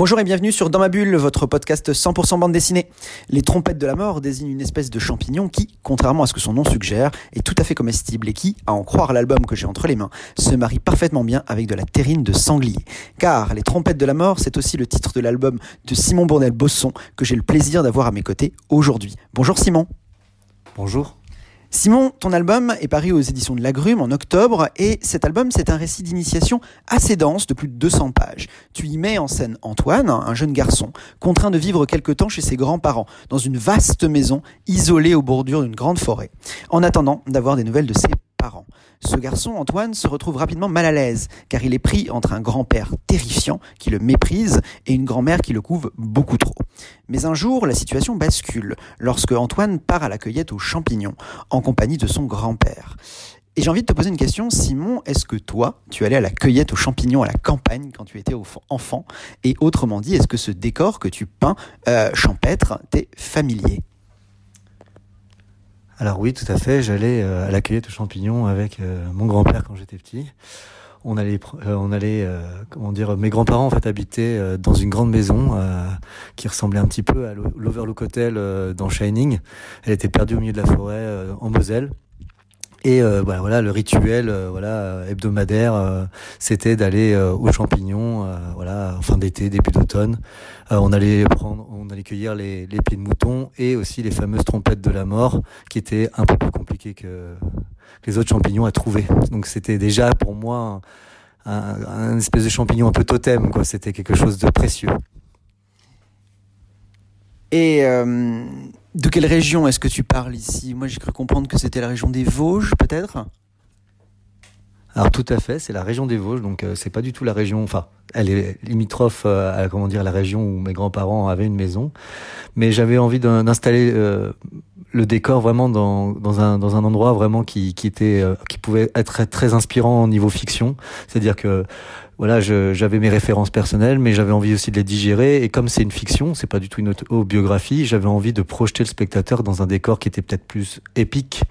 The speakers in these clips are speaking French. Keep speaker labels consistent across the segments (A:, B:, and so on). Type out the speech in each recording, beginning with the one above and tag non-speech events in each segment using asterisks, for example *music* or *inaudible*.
A: Bonjour et bienvenue sur Dans ma bulle, votre podcast 100% bande dessinée. Les trompettes de la mort désignent une espèce de champignon qui, contrairement à ce que son nom suggère, est tout à fait comestible et qui, à en croire l'album que j'ai entre les mains, se marie parfaitement bien avec de la terrine de sanglier. Car Les trompettes de la mort, c'est aussi le titre de l'album de Simon Bournel-Bosson que j'ai le plaisir d'avoir à mes côtés aujourd'hui. Bonjour Simon.
B: Bonjour.
A: Simon, ton album est paru aux éditions de l'Agrume en octobre et cet album c'est un récit d'initiation assez dense de plus de 200 pages. Tu y mets en scène Antoine, un jeune garçon, contraint de vivre quelque temps chez ses grands-parents dans une vaste maison isolée au bordure d'une grande forêt, en attendant d'avoir des nouvelles de ses Ce garçon, Antoine, se retrouve rapidement mal à l'aise, car il est pris entre un grand-père terrifiant qui le méprise et une grand-mère qui le couve beaucoup trop. Mais un jour, la situation bascule, lorsque Antoine part à la cueillette aux champignons, en compagnie de son grand-père. Et j'ai envie de te poser une question, Simon, est-ce que toi, tu allais à la cueillette aux champignons à la campagne quand tu étais enfant? Et autrement dit, est-ce que ce décor que tu peins euh, champêtre t'est familier?
B: Alors oui, tout à fait. J'allais euh, à la cueillette aux champignons avec euh, mon grand-père quand j'étais petit. On allait, euh, on allait, comment dire, mes grands-parents en fait habitaient dans une grande maison qui ressemblait un petit peu à l'Overlook Hotel dans Shining. Elle était perdue au milieu de la forêt en Moselle. Et euh, bah, voilà, le rituel euh, voilà hebdomadaire, euh, c'était d'aller aux champignons, voilà, fin d'été, début d'automne. on allait prendre, on allait cueillir les, les pieds de mouton et aussi les fameuses trompettes de la mort, qui étaient un peu plus compliquées que les autres champignons à trouver. Donc c'était déjà pour moi un, un, espèce de champignon un peu totem, quoi. C'était quelque chose de précieux.
A: Et de quelle région est-ce que tu parles ici? Moi, j'ai cru comprendre que c'était la région des Vosges, peut-être?
B: Alors tout à fait, c'est la région des Vosges, donc euh, c'est pas du tout la région. Enfin, elle est limitrophe euh, à comment dire la région où mes grands-parents avaient une maison, mais j'avais envie d'installer euh, le décor vraiment dans, dans un dans un endroit vraiment qui qui était qui pouvait être très, très inspirant au niveau fiction. C'est-à-dire que voilà, j'avais mes références personnelles, mais j'avais envie aussi de les digérer. Et comme c'est une fiction, c'est pas du tout une autobiographie, j'avais envie de projeter le spectateur dans un décor qui était peut-être plus épique.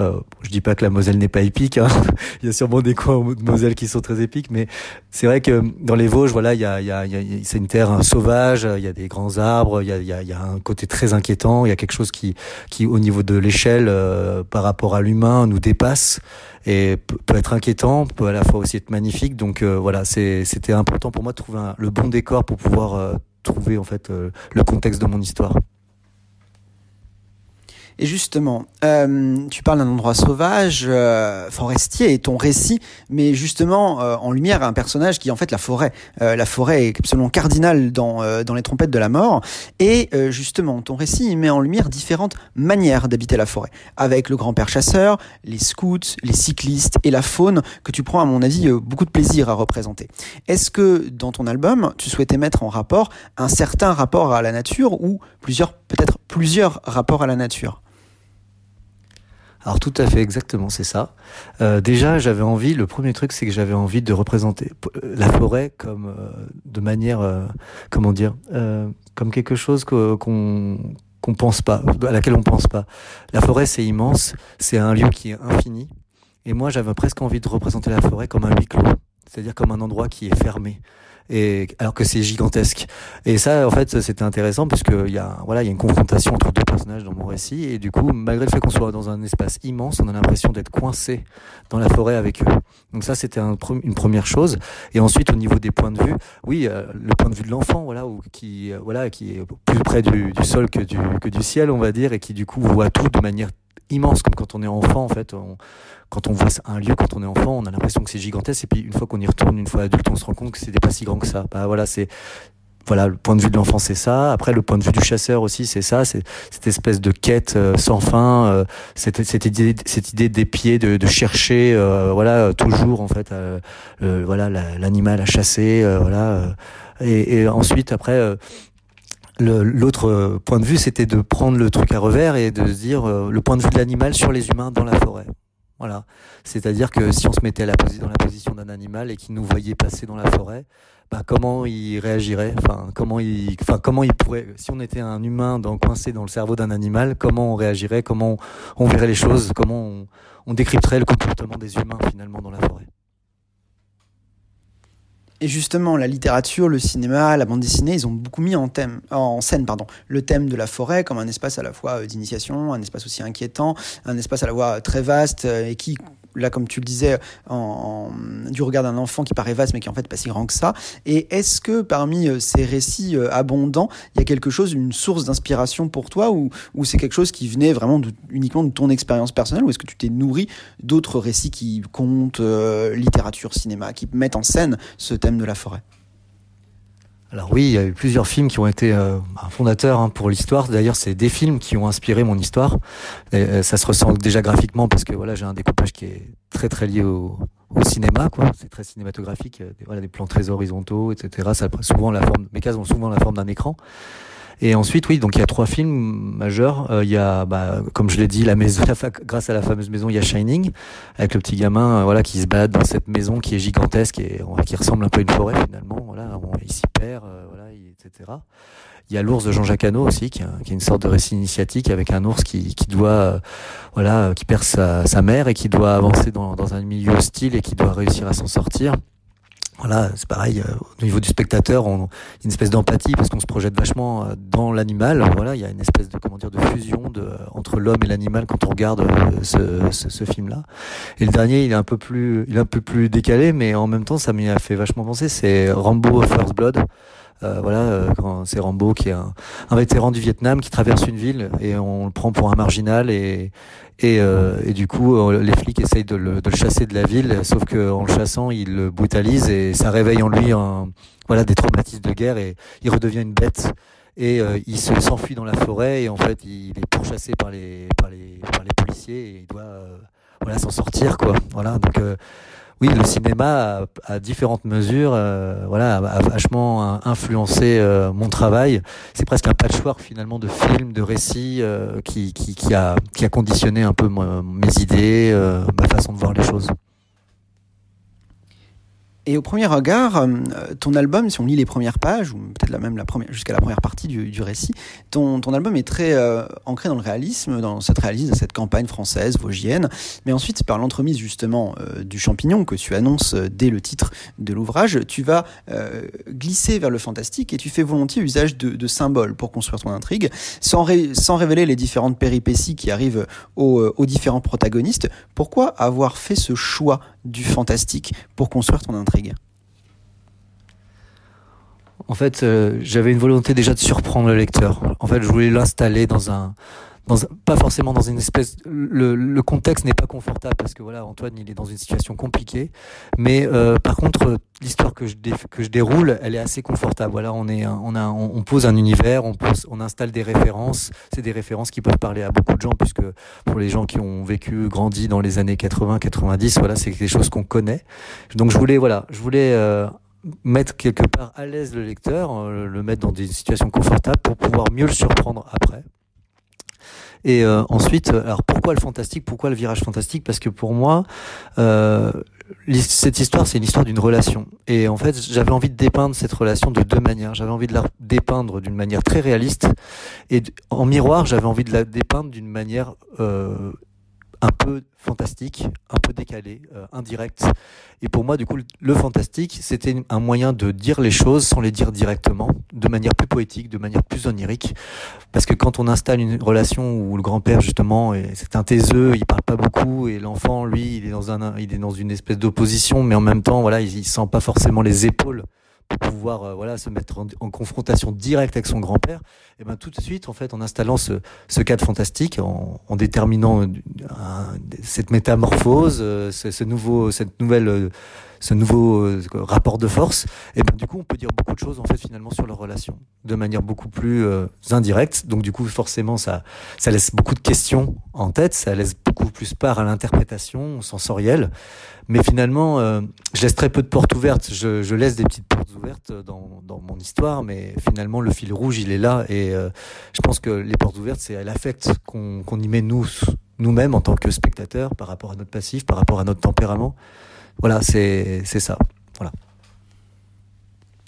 B: Euh, je dis pas que la Moselle n'est pas épique. Hein. *laughs* il y a sûrement des coins de Moselle qui sont très épiques, mais c'est vrai que dans les Vosges, voilà, il y a, il y a, c'est une terre sauvage. Il y a des grands arbres. Il y a, y a, y a un côté très inquiétant. Il y a quelque chose qui, qui au niveau de l'échelle euh, par rapport à l'humain, nous dépasse et peut être inquiétant, peut à la fois aussi être magnifique. Donc euh, voilà, c'était important pour moi de trouver le bon décor pour pouvoir euh, trouver en fait euh, le contexte de mon histoire.
A: Et justement, euh, tu parles d'un endroit sauvage, euh, forestier, et ton récit met justement euh, en lumière un personnage qui est en fait la forêt. la forêt est absolument cardinale dans, dans les trompettes de la mort. Et justement, ton récit met en lumière différentes manières d'habiter la forêt, avec le grand-père chasseur, les scouts, les cyclistes et la faune que tu prends à mon avis beaucoup de plaisir à représenter. Est-ce que dans ton album, tu souhaitais mettre en rapport un certain rapport à la nature ou plusieurs, peut-être plusieurs rapports à la nature?
B: Alors tout à fait, exactement, c'est ça. Euh, déjà, j'avais envie, le premier truc, c'est que j'avais envie de représenter la forêt comme euh, de manière, euh, comment dire, comme quelque chose qu'on pense pas, à laquelle on pense pas. La forêt, c'est immense, c'est un lieu qui est infini. Et moi, j'avais presque envie de représenter la forêt comme un huis clos, c'est-à-dire comme un endroit qui est fermé et alors que c'est gigantesque. Et ça, en fait, c'était intéressant parce qu'il y a, voilà, il y a une confrontation entre deux personnages dans mon récit, et du coup, malgré le fait qu'on soit dans un espace immense, on a l'impression d'être coincé dans la forêt avec eux. Donc ça, c'était un, une première chose. Et ensuite, au niveau des points de vue, oui, euh, le point de vue de l'enfant, voilà, qui, euh, voilà, qui est plus près du, sol que que du ciel, on va dire, et qui du coup voit tout de manière immense, comme quand on est enfant, en fait. quand on voit un lieu, quand on est enfant, on a l'impression que c'est gigantesque, et puis une fois qu'on y retourne, une fois adulte, on se rend compte que c'était pas si grand que ça. Bah voilà, c'est voilà, le point de vue de l'enfant, c'est ça. Après, le point de vue du chasseur aussi, c'est ça. C'est cette espèce de quête euh, sans fin, euh, cette, cette, idée, cette idée des pieds, de, de chercher, euh, voilà, toujours en fait, voilà, l'animal à chasser, voilà. Et, et, ensuite, après, L'autre euh, point de vue, c'était de prendre le truc à revers et de se dire euh, le point de vue de l'animal sur les humains dans la forêt. Voilà. C'est-à-dire que si on se mettait à la dans la position d'un animal et qu'il nous voyait passer dans la forêt, bah, comment il réagirait? Enfin, comment il, enfin, comment il pourrait Si on était un humain dans, coincé dans le cerveau d'un animal, comment on réagirait? Comment on, verrait les choses? Comment on, on décrypterait le comportement des humains finalement dans la forêt?
A: Et justement, la littérature, le cinéma, la bande dessinée, ils ont beaucoup mis en, thème, en scène le thème de la forêt comme un espace à la fois euh, d'initiation, un espace aussi inquiétant, un espace à la fois très vaste euh, et qui là, comme tu le disais, en, du regard d'un enfant qui paraît vaste, mais qui en fait pas si grand que ça. Et est-ce que parmi euh, ces récits euh, abondants, il y a quelque chose, une source d'inspiration pour toi, ou, c'est quelque chose qui venait vraiment uniquement de ton expérience personnelle, ou est-ce que tu t'es nourri d'autres récits qui comptent, euh, littérature, cinéma, qui mettent en scène ce thème de la forêt?
B: Alors oui, il y a eu plusieurs films qui ont été euh, fondateurs hein, pour l'histoire. D'ailleurs, c'est des films qui ont inspiré mon histoire. Et, ça se ressent déjà graphiquement parce que voilà, j'ai un découpage qui est très très lié au, au cinéma, quoi. C'est très cinématographique. Des, voilà, des plans très horizontaux, etc. Ça souvent la forme, mes cases ont souvent la forme d'un écran. Et ensuite, oui, donc il y a trois films majeurs. Euh, il y a, bah, comme je l'ai dit, la maison, grâce à la fameuse maison, il y a Shining, avec le petit gamin, euh, voilà, qui se balade dans cette maison qui est gigantesque et qui ressemble un peu à une forêt finalement. Voilà, il s'y perd, euh, voilà, etc. Il y a l'ours de Jean-Jacques Hano aussi, qui, est une sorte de récit initiatique avec un ours qui, qui doit, voilà, qui perd sa, mère et qui doit avancer dans un milieu hostile et qui doit réussir à s'en sortir. Voilà, c'est pareil euh, au niveau du spectateur, on, a une espèce d'empathie parce qu'on se projette vachement euh, dans l'animal. Voilà, il y a une espèce de comment dire de fusion de, entre l'homme et l'animal quand on regarde euh, ce, ce, ce film-là. Et le dernier, il est un peu plus, il est un peu plus décalé, mais en même temps, ça m'y a fait vachement penser. C'est Rambo First Blood. Euh, voilà, euh, c'est Rambo qui est un, un, vétéran du Vietnam qui traverse une ville et on le prend pour un marginal et et, euh, et du coup les flics essayent de le, de le, chasser de la ville, sauf que en le chassant ils le brutalisent et ça réveille en lui un, voilà des traumatismes de guerre et il redevient une bête et il se s'enfuit dans la forêt et en fait il est pourchassé par les par les par les policiers et il doit voilà s'en sortir quoi. Voilà donc oui, le cinéma, à, différentes mesures, euh, voilà, a, vachement influencé euh, mon travail. C'est presque un patchwork finalement de films, de récits euh, qui, qui, qui, a, qui a conditionné un peu mes idées, ma façon de voir les choses.
A: Et au premier regard, euh, ton album, si on lit les premières pages, ou peut-être même jusqu'à la première partie du, récit, ton, album est très euh, ancré dans le réalisme, dans cette réalisme, cette campagne française, vosgienne. Mais ensuite, par l'entremise justement euh, du champignon que tu annonces dès le titre de l'ouvrage, tu vas glisser vers le fantastique et tu fais volontiers usage de, symboles pour construire ton intrigue, sans, sans révéler les différentes péripéties qui arrivent aux différents protagonistes. Pourquoi avoir fait ce choix du fantastique pour construire ton intrigue
B: En fait, euh, j'avais une volonté déjà de surprendre le lecteur. En fait, je voulais l'installer dans un, dans, pas forcément dans une espèce. Le, le contexte n'est pas confortable parce que voilà, Antoine, il est dans une situation compliquée. Mais euh, par contre, l'histoire que je que je déroule, elle est assez confortable. Voilà, on est, on a, on, pose un univers, on pose, on installe des références. C'est des références qui peuvent parler à beaucoup de gens puisque pour les gens qui ont vécu, grandi dans les années 80, 90, voilà, c'est quelque chose qu'on connaît. Donc je voulais, voilà, je voulais. Euh, mettre quelque part à l'aise le lecteur, euh, le mettre dans des situations confortables pour pouvoir mieux le surprendre après. Et euh, ensuite, alors pourquoi le fantastique Pourquoi le virage fantastique? Parce que pour moi, euh, cette histoire, c'est une histoire d'une relation. Et en fait, j'avais envie de dépeindre cette relation de deux manières. J'avais envie de la dépeindre d'une manière très réaliste, et en miroir, j'avais envie de la dépeindre d'une manière euh, un peu fantastique, un peu décalé, euh, indirect. Et pour moi, du coup, le fantastique, c'était un moyen de dire les choses sans les dire directement, de manière plus poétique, de manière plus onirique. Parce que quand on installe une relation où le grand-père, justement, c'est un taiseux, il parle pas beaucoup, et l'enfant, lui, il est dans un, il est dans une espèce d'opposition, mais en même temps, voilà, il, il sent pas forcément les épaules pour pouvoir euh, voilà se mettre en, confrontation directe avec son grand-père, et ben tout de suite en fait en installant ce, ce cadre fantastique, en, déterminant cette métamorphose, euh, ce, nouveau cette nouvelle euh, ce nouveau euh, rapport de force, et ben du coup on peut dire beaucoup de choses en fait finalement sur leur relation de manière beaucoup plus euh, indirecte. Donc du coup forcément ça ça laisse beaucoup de questions en tête, ça laisse beaucoup plus part à l'interprétation sensorielle. Mais finalement, euh, je laisse très peu de portes ouvertes. Je, je, laisse des petites portes ouvertes dans, dans mon histoire, mais finalement le fil rouge il est là et je pense que les portes ouvertes c'est l'affect qu'on qu'on y met nous nous-mêmes en tant que spectateurs, par rapport à notre passif, par rapport à notre tempérament. Voilà, c'est ça. Voilà.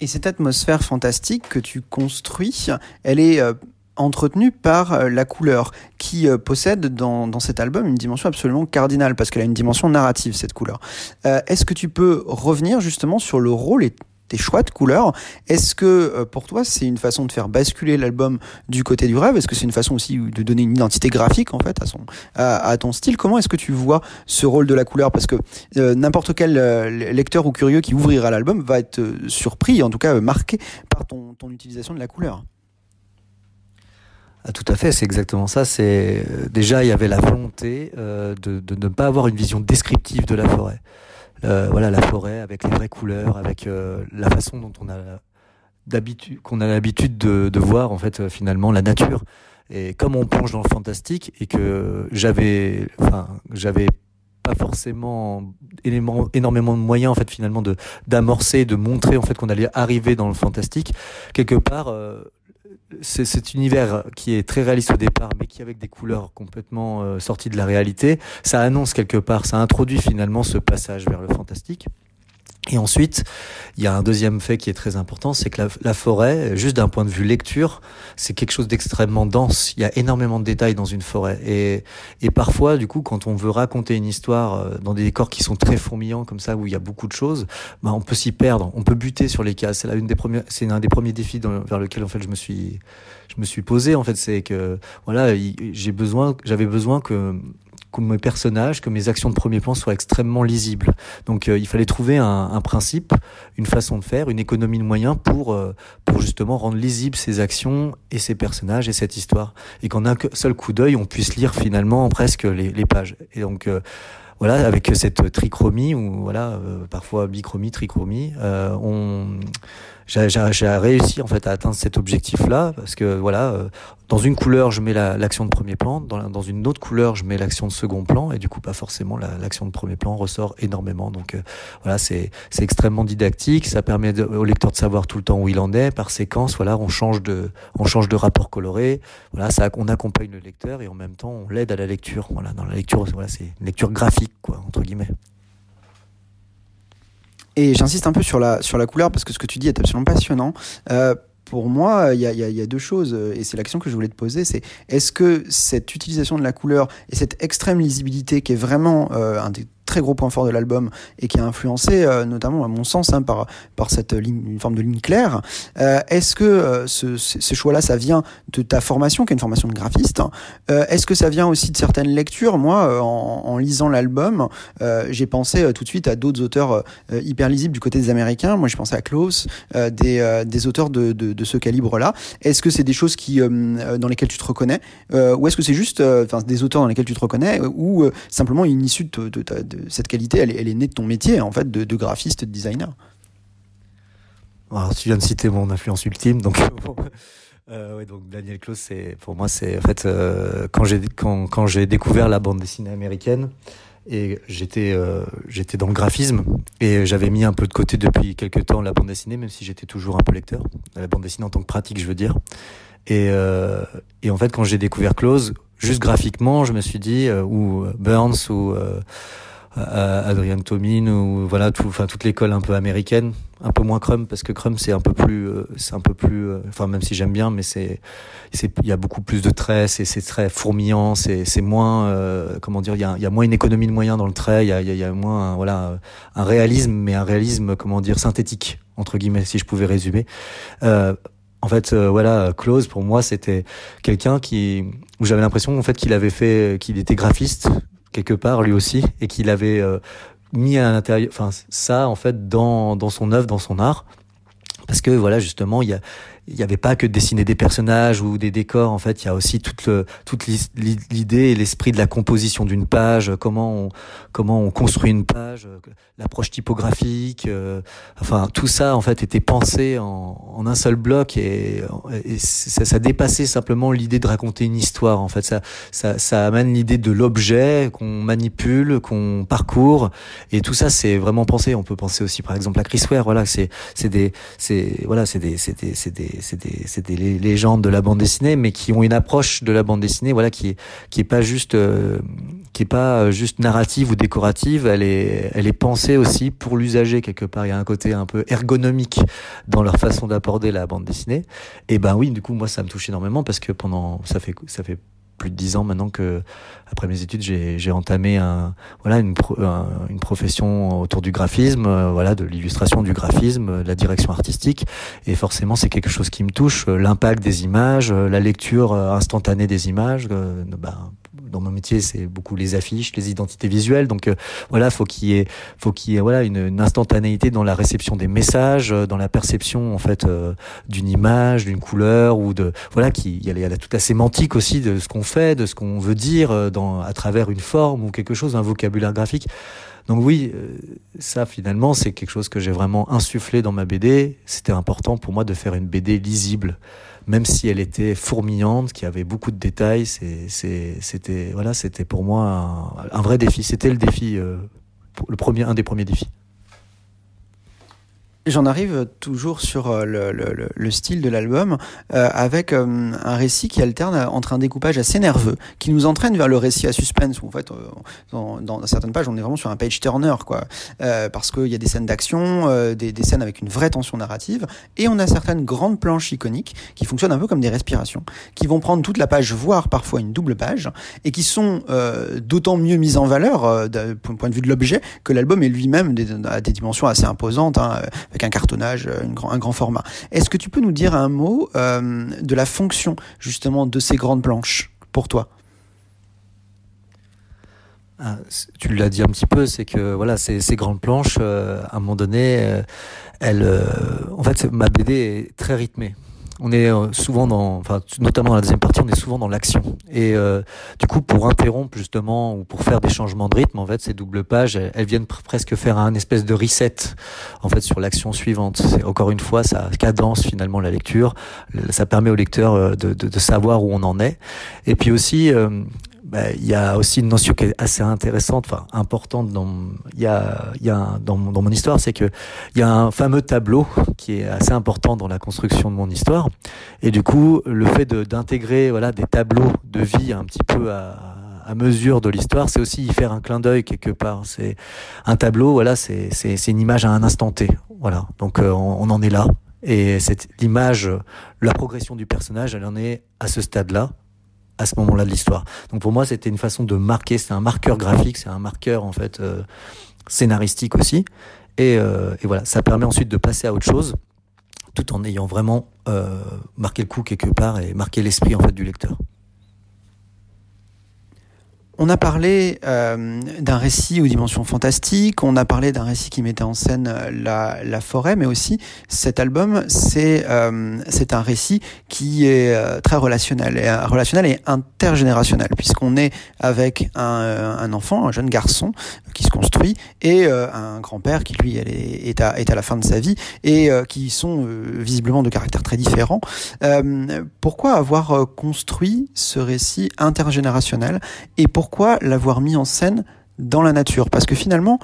A: Et cette atmosphère fantastique que tu construis, elle est euh, entretenue par euh, la couleur, qui euh, possède dans, dans, cet album une dimension absolument cardinale, parce qu'elle a une dimension narrative, cette couleur. Est-ce que tu peux revenir justement sur le rôle et tes choix de couleurs. Est-ce que euh, pour toi c'est une façon de faire basculer l'album du côté du rêve? Est-ce que c'est une façon aussi de donner une identité graphique en fait à son à, ton style? Comment est-ce que tu vois ce rôle de la couleur? Parce que euh, n'importe quel euh, lecteur ou curieux qui ouvrira l'album va être surpris, en tout cas marqué par ton, ton utilisation de la couleur.
B: Ah, tout à fait, c'est exactement ça. C'est déjà il y avait la volonté de, de, ne pas avoir une vision descriptive de la forêt. Euh, voilà la forêt avec les vraies couleurs, avec euh, la façon dont on a d'habitude qu'on a l'habitude de, voir en fait euh, finalement la nature. Et comme on plonge dans le fantastique et que j'avais, enfin j'avais pas forcément énormément de moyens en fait finalement de d'amorcer, de montrer en fait qu'on allait arriver dans le fantastique. Quelque part, cet univers qui est très réaliste au départ, mais qui avec des couleurs complètement euh, sorties de la réalité, ça annonce quelque part, ça introduit finalement ce passage vers le fantastique. Et ensuite, il y a un deuxième fait qui est très important, c'est que la, forêt, juste d'un point de vue lecture, c'est quelque chose d'extrêmement dense. Il y a énormément de détails dans une forêt. Et, et parfois, du coup, quand on veut raconter une histoire euh, dans des décors qui sont très fourmillants comme ça, où il y a beaucoup de choses, bah, on peut s'y perdre. On peut buter sur les cases. C'est là une des premières, c'est un des premiers défis vers lequel en fait je me suis, je me suis posé. En fait, c'est que voilà, j'ai besoin, j'avais besoin que que mes personnages, que mes actions de premier plan soient extrêmement lisibles. Donc euh, il fallait trouver un, un, principe, une façon de faire, une économie de moyens pour euh, pour justement rendre lisibles ces actions et ces personnages et cette histoire, et qu'en un seul coup d'œil on puisse lire finalement presque les, les pages. Et donc euh, voilà, avec cette trichromie ou voilà, parfois bichromie, trichromie, on j'ai réussi en fait à atteindre cet objectif-là parce que voilà, euh, dans une couleur je mets l'action de premier plan, dans, dans, une autre couleur je mets l'action de second plan et du coup pas forcément l'action de premier plan ressort énormément. Donc euh, voilà, c'est c'est extrêmement didactique, ça permet au lecteur de savoir tout le temps où il en est par séquence. Voilà, on change de on change de rapport coloré. Voilà, ça on accompagne le lecteur et en même temps on l'aide à la lecture. Voilà, dans la lecture voilà c'est une lecture graphique quoi entre guillemets.
A: Et j'insiste un peu sur la, la couleur parce que ce que tu dis est absolument passionnant. Euh, pour moi, il y a, deux choses, et c'est l'action que je voulais te poser, c'est est-ce que cette utilisation de la couleur et cette extrême lisibilité qui est vraiment euh, un des très gros point fort de l'album et qui a influencé euh, notamment à mon sens hein, par par cette ligne une forme de ligne claire euh, est-ce que euh, ce, choix-là ça vient de ta formation qui est une formation de graphiste est-ce que ça vient aussi de certaines lectures? Moi en, lisant l'album j'ai pensé tout de suite à d'autres auteurs hyper lisibles du côté des américains. Moi je pensais à Klaus des, des auteurs de, de, ce calibre là est-ce que c'est des choses qui dans lesquelles tu te reconnais ou est-ce que c'est juste des auteurs dans lesquels tu te reconnais ou simplement une issue de, de, de, cette qualité, elle, est née de ton métier, en fait, de, graphiste, de designer.
B: Alors, tu viens de citer mon influence ultime, donc. *laughs* Euh, Daniel Close, c'est pour moi, c'est en fait euh, quand j'ai découvert la bande dessinée américaine et j'étais euh, j'étais dans le graphisme et j'avais mis un peu de côté depuis quelques temps la bande dessinée, même si j'étais toujours un peu lecteur, la bande dessinée en tant que pratique, je veux dire. Et et en fait, quand j'ai découvert Close, juste graphiquement, je me suis dit ou Burns ou Adrian Tomine ou voilà tout, enfin toute l'école un peu américaine, un peu moins Crum parce que Crum c'est un peu plus, euh, c'est un peu plus, euh, enfin même si j'aime bien, mais c'est, c'est, il y a beaucoup plus de traits, c'est, c'est très fourmillant, c'est, c'est moins, euh, comment dire, il y a, y a moins une économie de moyens dans le trait, il y a, y a moins, voilà, un réalisme, mais un réalisme, comment dire, synthétique entre guillemets, si je pouvais résumer. en fait, voilà, Close pour moi c'était quelqu'un qui où j'avais l'impression en fait qu'il avait fait, qu'il était graphiste, quelque part lui aussi et qu'il avait euh, mis à l'intérieur enfin ça en fait dans dans son œuvre dans son art. Parce que voilà justement il y a il n'y avait pas que de dessiner des personnages ou des décors. En fait, il y a aussi toute, toute l'idée et l'esprit de la composition d'une page, comment on, comment on construit une page, l'approche typographique. Euh, enfin, tout ça, en fait, était pensé en, un seul bloc et, ça, dépassait simplement l'idée de raconter une histoire. En fait, ça, ça, amène l'idée de l'objet qu'on manipule, qu'on parcourt. Et tout ça, c'est vraiment pensé. On peut penser aussi, par exemple, à Chris Ware. Voilà, c'est, c'est des, c'est, voilà, c'est des, c'est des, c'est des des, c'est des légendes de la bande dessinée, mais qui ont une approche de la bande dessinée, voilà, qui est, qui est pas juste, euh, qui est pas juste narrative ou décorative. Elle est, elle est pensée aussi pour l'usager quelque part. Il y a un côté un peu ergonomique dans leur façon d'aborder la bande dessinée. Et ben oui, du coup, moi, ça me touche énormément parce que pendant, ça fait, ça fait plus de dix ans maintenant que, après mes études, j'ai entamé un, voilà, une, une profession autour du graphisme, euh, voilà, de l'illustration, du graphisme, de la direction artistique. Et forcément, c'est quelque chose qui me touche. L'impact des images, la lecture instantanée des images, euh, ben, dans mon métier, c'est beaucoup les affiches, les identités visuelles. Donc euh, voilà, faut qu'il y ait, faut qu'il y ait voilà une, une, instantanéité dans la réception des messages, euh, dans la perception en fait euh, d'une image, d'une couleur ou de voilà qui il y, a, il a toute la sémantique aussi de ce qu'on fait, de ce qu'on veut dire dans à travers une forme ou quelque chose, un vocabulaire graphique. Donc oui, ça finalement c'est quelque chose que j'ai vraiment insufflé dans ma BD. C'était important pour moi de faire une BD lisible même si elle était fourmillante, qui avait beaucoup de détails, c'était voilà, c'était pour moi un, vrai défi. C'était le défi, euh, le premier, un des premiers défis.
A: J'en arrive toujours sur euh, le, le, le style de l'album euh, avec euh, un récit qui alterne entre un découpage assez nerveux qui nous entraîne vers le récit à suspense où en fait dans, certaines pages on est vraiment sur un page turner quoi. Parce qu'il y a des scènes d'action des, des, scènes avec une vraie tension narrative et on a certaines grandes planches iconiques qui fonctionnent un peu comme des respirations qui vont prendre toute la page voire parfois une double page et qui sont d'autant mieux mises en valeur d'un point de vue de l'objet que l'album est lui-même à des dimensions assez imposantes hein, avec un cartonnage, euh, un grand format. Est-ce que tu peux nous dire un mot euh, de la fonction justement de ces grandes planches pour toi?
B: Ah, tu l'as dit un petit peu, c'est que voilà, ces, grandes planches, euh, à un moment donné, elles, en fait, ma BD est très rythmée on est euh, souvent dans, enfin, notamment dans la deuxième partie, on est souvent dans l'action. Et euh, du coup, pour interrompre justement ou pour faire des changements de rythme, en fait, ces doubles pages, elles, viennent presque faire un espèce de reset, en fait, sur l'action suivante. C'est encore une fois, ça cadence finalement la lecture. Ça permet au lecteur euh, de, de, savoir où on en est. Et puis aussi, bah, il y a aussi une notion qui est assez intéressante, enfin importante dans y a y a dans, mon histoire, c'est que il y a un fameux tableau qui est assez important dans la construction de mon histoire, et du coup le fait d'intégrer voilà des tableaux de vie un petit peu à, mesure de l'histoire, c'est aussi y faire un clin d'œil quelque part. C'est un tableau, voilà, c'est une image à un instant T, voilà. Donc euh, on, on en est là. Et cette l'image, la progression du personnage, elle en est à ce stade-là à ce moment-là de l'histoire. Donc pour moi, c'était une façon de marquer, c'est un marqueur graphique, c'est un marqueur en fait euh, scénaristique aussi. Et, euh, et, voilà, ça permet ensuite de passer à autre chose, tout en ayant vraiment euh, marqué le coup quelque part et marqué l'esprit en fait du lecteur.
A: On a parlé euh, d'un récit aux dimensions fantastiques, on a parlé d'un récit qui mettait en scène euh, la, la forêt, mais aussi cet album, c'est euh, un récit qui est euh, très relationnel, et, relationnel et intergénérationnel, puisqu'on est avec un, un, enfant, un jeune garçon qui se construit, et un grand-père qui lui est, est, à, est à la fin de sa vie, et qui sont visiblement de caractères très différents. pourquoi avoir construit ce récit intergénérationnel et pourquoi pourquoi l'avoir mis en scène dans la nature. Parce que finalement,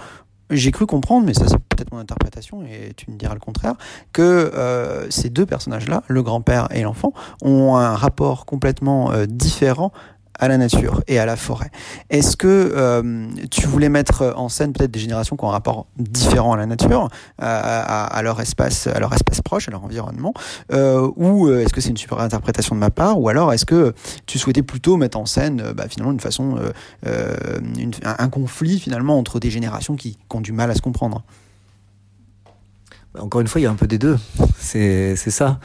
A: j'ai cru comprendre, mais ça c'est peut-être mon interprétation et tu me diras le contraire, que euh, ces deux personnages-là, le grand-père et l'enfant, ont un rapport complètement euh, différent à la nature et à la forêt. Est-ce que euh, tu voulais mettre en scène peut-être des générations qui ont un rapport différent à la nature, à, à, leur espace, à leur espace proche, à leur environnement, euh, ou euh, est-ce que c'est une super interprétation de ma part, ou alors est-ce que tu souhaitais plutôt mettre en scène euh, bah, finalement une façon, euh, un conflit finalement entre des générations qui, qui ont du mal à se comprendre?
B: Encore une fois, il y a un peu des deux. C'est ça.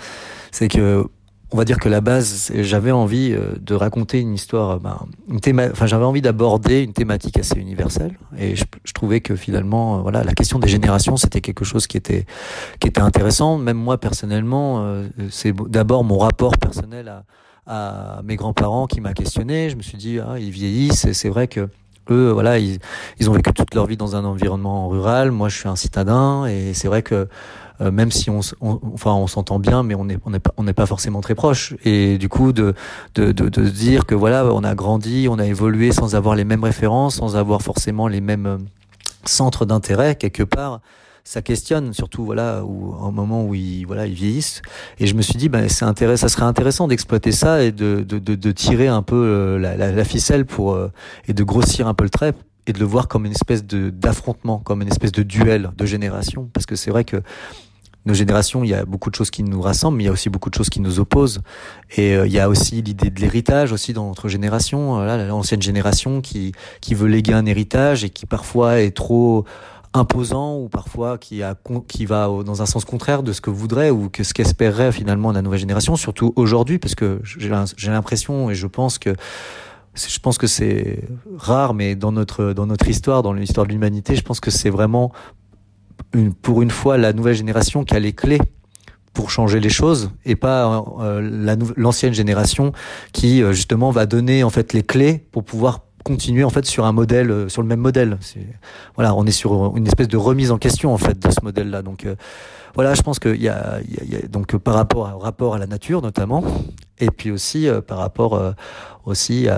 B: C'est que on va dire que la base, j'avais envie euh, de raconter une histoire, euh, ben, une théma, enfin j'avais envie d'aborder une thématique assez universelle, et je, trouvais que finalement, euh, voilà, la question des générations, c'était quelque chose qui était qui était intéressant. Même moi personnellement, c'est d'abord mon rapport personnel à, à mes grands-parents qui m'a questionné. Je me suis dit, ah, ils vieillissent, et c'est vrai que eux, voilà, ils, ils ont vécu toute leur vie dans un environnement rural. Moi, je suis un citadin, et c'est vrai que euh, même si on, enfin on s'entend bien, mais on n'est on n'est pas on n'est pas forcément très proche. Et du coup, de, de de dire que voilà, on a grandi, on a évolué sans avoir les mêmes références, sans avoir forcément les mêmes euh, centres d'intérêt quelque part ça questionne, surtout voilà, au moment où ils, voilà, ils vieillissent. Et je me suis dit, ben, c'est intéressant, ça serait intéressant d'exploiter ça et de, de, de, tirer un peu euh, la, ficelle pour et de grossir un peu le trait et de le voir comme une espèce de d'affrontement, comme une espèce de duel de génération. Parce que c'est vrai que nos générations, il y a beaucoup de choses qui nous rassemblent, mais il y a aussi beaucoup de choses qui nous opposent. Et euh, il y a aussi l'idée de l'héritage aussi dans notre génération, euh, l'ancienne génération qui veut léguer un héritage et qui parfois est trop imposant ou parfois qui va dans un sens contraire de ce que voudrait ou que ce qu'espérerait finalement la nouvelle génération, surtout aujourd'hui, parce que j'ai l'impression et je pense que je pense que c'est rare, mais dans notre dans notre histoire, dans l'histoire de l'humanité, je pense que c'est vraiment pour une fois la nouvelle génération qui a les clés pour changer les choses et pas euh, l'ancienne génération qui euh, justement va donner en fait les clés pour pouvoir continuer en fait sur un modèle euh, sur le même modèle. Voilà on est sur une espèce de remise en question en fait de ce modèle là donc voilà je pense qu'il y y, y a, donc par rapport au rapport à la nature notamment et puis aussi euh, par rapport aussi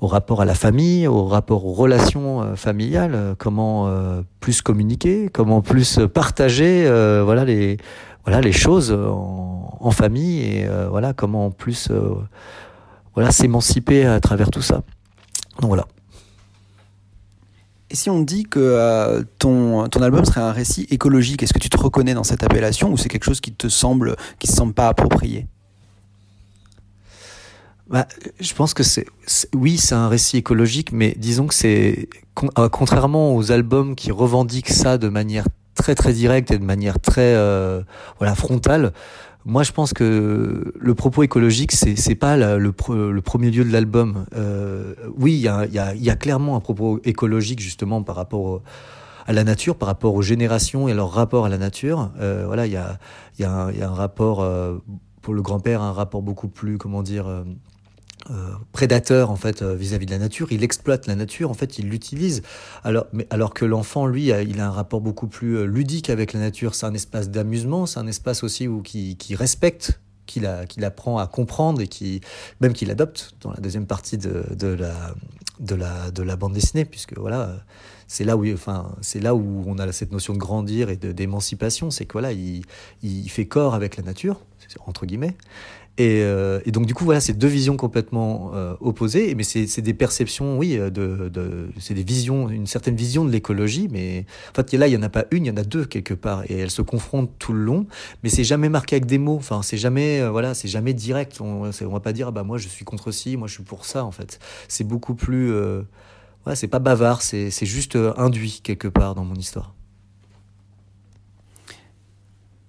B: au rapport à la famille au rapport aux relations familiales comment plus communiquer comment plus partager voilà les voilà les choses en, en famille et voilà comment plus voilà s'émanciper à travers tout ça donc voilà.
A: Et si on dit que euh, ton, ton album serait un récit écologique, est-ce que tu te reconnais dans cette appellation ou c'est quelque chose qui te semble, qui se semble pas approprié?
B: Bah, je pense que c'est oui, c'est un récit écologique, mais disons que c'est euh, contrairement aux albums qui revendiquent ça de manière très très directe et de manière très euh, voilà frontale. Moi, je pense que le propos écologique, c'est pas le, le, premier lieu de l'album. Euh, oui, il y a, clairement un propos écologique justement par rapport à la nature, par rapport aux générations et leur rapport à la nature. Euh, voilà, il y a un rapport euh, pour le grand-père, un rapport beaucoup plus, comment dire, euh, prédateur en fait euh, vis-à-vis -vis de la nature, il exploite la nature, en fait il l'utilise. Alors, mais, alors que l'enfant, lui, il a un rapport beaucoup plus euh, ludique avec la nature. C'est un espace d'amusement, c'est un espace aussi où qui, respecte qu'il qu'il apprend à comprendre et qui même qu'il adopte dans la deuxième partie de, la, de, la, de la bande dessinée puisque voilà c'est là où enfin c'est là où on a cette notion de grandir et d'émancipation c'est que voilà il, il fait corps avec la nature entre guillemets et, euh, et, donc du coup voilà, c'est deux visions complètement euh, opposées, mais c'est des perceptions, oui, de, de c'est des visions, une certaine vision de l'écologie, mais en fait là il y en a pas une, il y en a deux quelque part, et elles se confrontent tout le long, mais c'est jamais marqué avec des mots, enfin c'est jamais, euh, voilà, c'est jamais direct. On, on va pas dire ah bah moi je suis contre ci, moi je suis pour ça en fait. C'est beaucoup plus, euh, ouais, c'est pas bavard, c'est juste euh, induit quelque part dans mon histoire.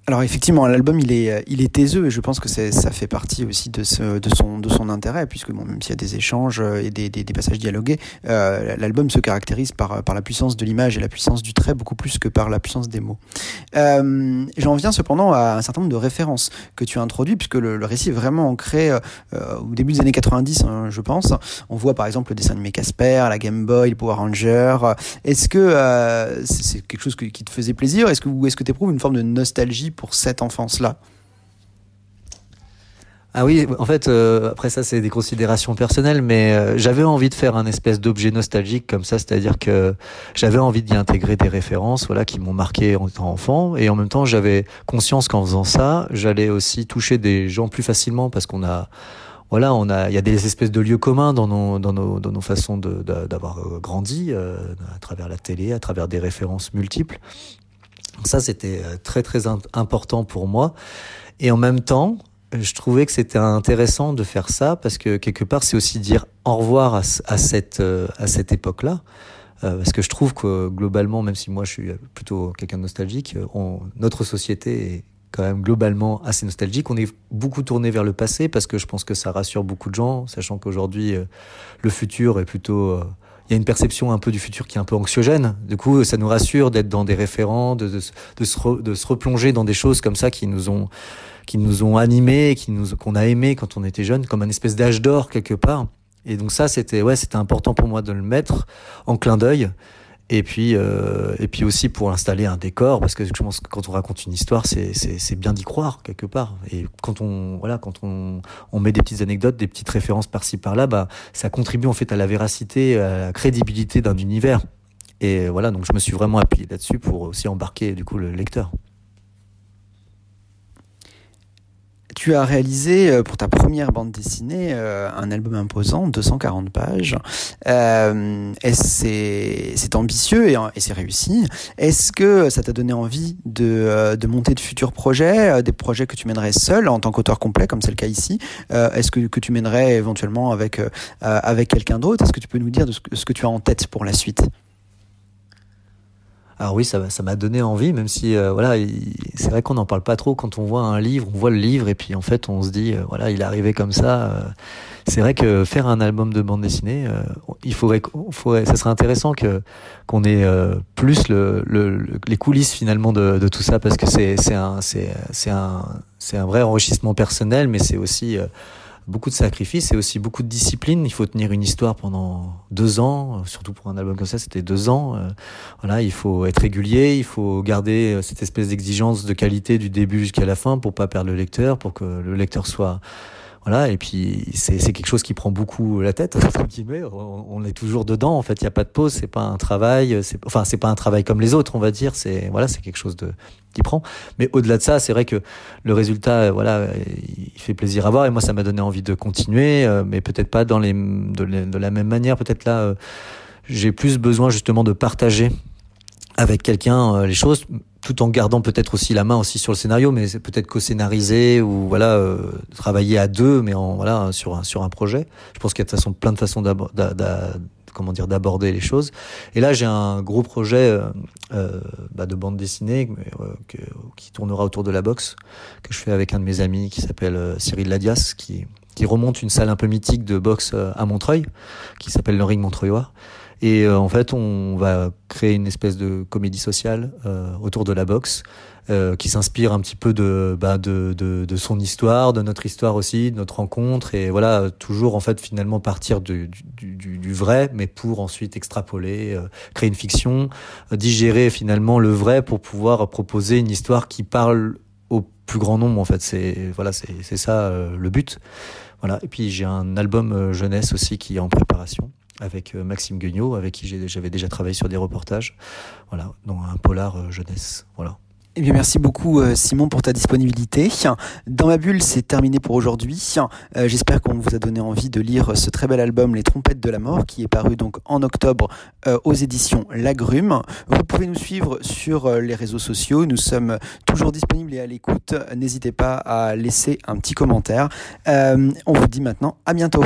A: Alors effectivement, l'album il est il est taiseux et je pense que ça fait partie aussi de ce de son de son intérêt puisque bon même s'il y a des échanges euh, et des, des, des passages dialogués, euh, l'album se caractérise par par la puissance de l'image et la puissance du trait beaucoup plus que par la puissance des mots. Euh, J'en viens cependant à un certain nombre de références que tu as introduit puisque le, le récit est vraiment ancré euh, au début des années 90, hein, je pense. On voit par exemple le dessin animé Casper, la Game Boy, le Power Ranger. Est-ce que euh, c'est quelque chose qui te faisait plaisir? Est-ce que ou est-ce que tu éprouves une forme de nostalgie pour cette enfance-là
B: ah oui, en fait, euh, après ça, c'est des considérations personnelles, mais euh, j'avais envie de faire un espèce d'objet nostalgique comme ça, c'est-à-dire que j'avais envie d'y intégrer des références, voilà, qui m'ont marqué en étant enfant, et en même temps, j'avais conscience qu'en faisant ça, j'allais aussi toucher des gens plus facilement parce qu'on a, voilà, on a, il y a des espèces de lieux communs dans nos, dans nos, dans nos façons d'avoir de, grandi euh, à travers la télé, à travers des références multiples. Ça, c'était euh, très très important pour moi. Et en même temps, je trouvais que c'était intéressant de faire ça parce que quelque part, c'est aussi dire au revoir à, cette, euh, à cette époque-là. Euh, parce que je trouve que globalement, même si moi je suis plutôt quelqu'un de nostalgique, notre société est quand même globalement assez nostalgique. On est beaucoup tourné vers le passé parce que je pense que ça rassure beaucoup de gens, sachant qu'aujourd'hui, le futur est plutôt il y a une perception un peu du futur qui est un peu anxiogène. Du coup, ça nous rassure d'être dans des référents, de, de, se de, se replonger dans des choses comme ça qui nous ont, qui nous ont animés, qui nous, qu'on a aimé quand on était jeune, comme un espèce d'âge d'or quelque part. Et donc ça, c'était, ouais, c'était important pour moi de le mettre en clin d'œil et puis euh, et puis aussi pour installer un décor parce que je pense que quand on raconte une histoire c'est c'est bien d'y croire quelque part et quand on voilà quand on on met des petites anecdotes des petites références par-ci par-là bah ça contribue en fait à la véracité à la crédibilité d'un univers Et voilà, donc je me suis vraiment appuyé là-dessus pour aussi embarquer du coup le lecteur.
A: Tu as réalisé euh, pour ta première bande dessinée euh, un album imposant, 240 pages. Euh, c'est ambitieux et, c'est réussi? Est-ce que ça t'a donné envie de, euh, de, monter de futurs projets, des projets que tu mènerais seul en tant qu'auteur complet, comme c'est le cas ici? Est-ce que, que tu mènerais éventuellement avec, avec quelqu'un d'autre? Est-ce que tu peux nous dire de ce que tu as en tête pour la suite?
B: Alors oui, ça, m'a donné envie, même si euh, voilà, c'est vrai qu'on n'en parle pas trop quand on voit un livre, on voit le livre et puis en fait on se dit euh, voilà, il est arrivé comme ça. Euh. c'est vrai que faire un album de bande dessinée, il faudrait, ça serait intéressant que qu'on ait plus le, le, les coulisses finalement de, tout ça parce que c'est un c'est un c'est un vrai enrichissement personnel, mais c'est aussi beaucoup de sacrifices et aussi beaucoup de discipline. Il faut tenir une histoire pendant deux ans, euh, surtout pour un album comme ça, c'était deux ans. Euh, voilà, il faut être régulier, il faut garder euh, cette espèce d'exigence de qualité du début jusqu'à la fin pour pas perdre le lecteur, pour que le lecteur soit voilà, et puis c'est quelque chose qui prend beaucoup la tête, *laughs* On, est toujours dedans, en fait, il n'y a pas de pause, c'est pas un travail, enfin c'est pas un travail comme les autres, on va dire, c'est voilà, c'est quelque chose de qui prend. Mais au-delà de ça, c'est vrai que le résultat, voilà, il fait plaisir à voir, et moi ça m'a donné envie de continuer, euh, mais peut-être pas dans les de, la même manière, peut-être là, euh, j'ai plus besoin justement de partager avec quelqu'un euh, les choses tout en gardant peut-être aussi la main aussi sur le scénario, mais c'est peut-être co-scénariser ou voilà euh, travailler à deux, mais en voilà sur un sur un projet. Je pense qu'il y a de façon, plein de façons d'aborder les choses. Et là, j'ai un gros projet euh, euh bah, de bande dessinée euh, qui tournera autour de la boxe que je fais avec un de mes amis qui s'appelle Cyril Ladias, qui qui remonte une salle un peu mythique de boxe à Montreuil, qui s'appelle le Ring Montreuillois. Et euh, en fait, on va créer une espèce de comédie sociale euh, autour de la boxe. Euh, qui s'inspire un petit peu de, bah, de, de, de, son histoire, de notre histoire aussi, de notre rencontre, et voilà, toujours en fait finalement partir du, du, du, du vrai, mais pour ensuite extrapoler, euh, créer une fiction, euh, digérer finalement le vrai pour pouvoir proposer une histoire qui parle au plus grand nombre en fait. C'est voilà, c'est ça le but. Voilà. Et puis j'ai un album jeunesse aussi qui est en préparation avec euh, Maxime Guignot, avec qui j'avais déjà travaillé sur des reportages, voilà, dans un polar euh, jeunesse, voilà.
A: Eh bien, merci beaucoup euh, Simon pour ta disponibilité. Dans ma bulle, c'est terminé pour aujourd'hui. J'espère qu'on vous a donné envie de lire ce très bel album Les Trompettes de la Mort, qui est paru donc en octobre aux éditions Lagrume. Vous pouvez nous suivre sur les réseaux sociaux. Nous sommes toujours disponibles et à l'écoute. N'hésitez pas à laisser un petit commentaire. on vous dit maintenant à bientôt.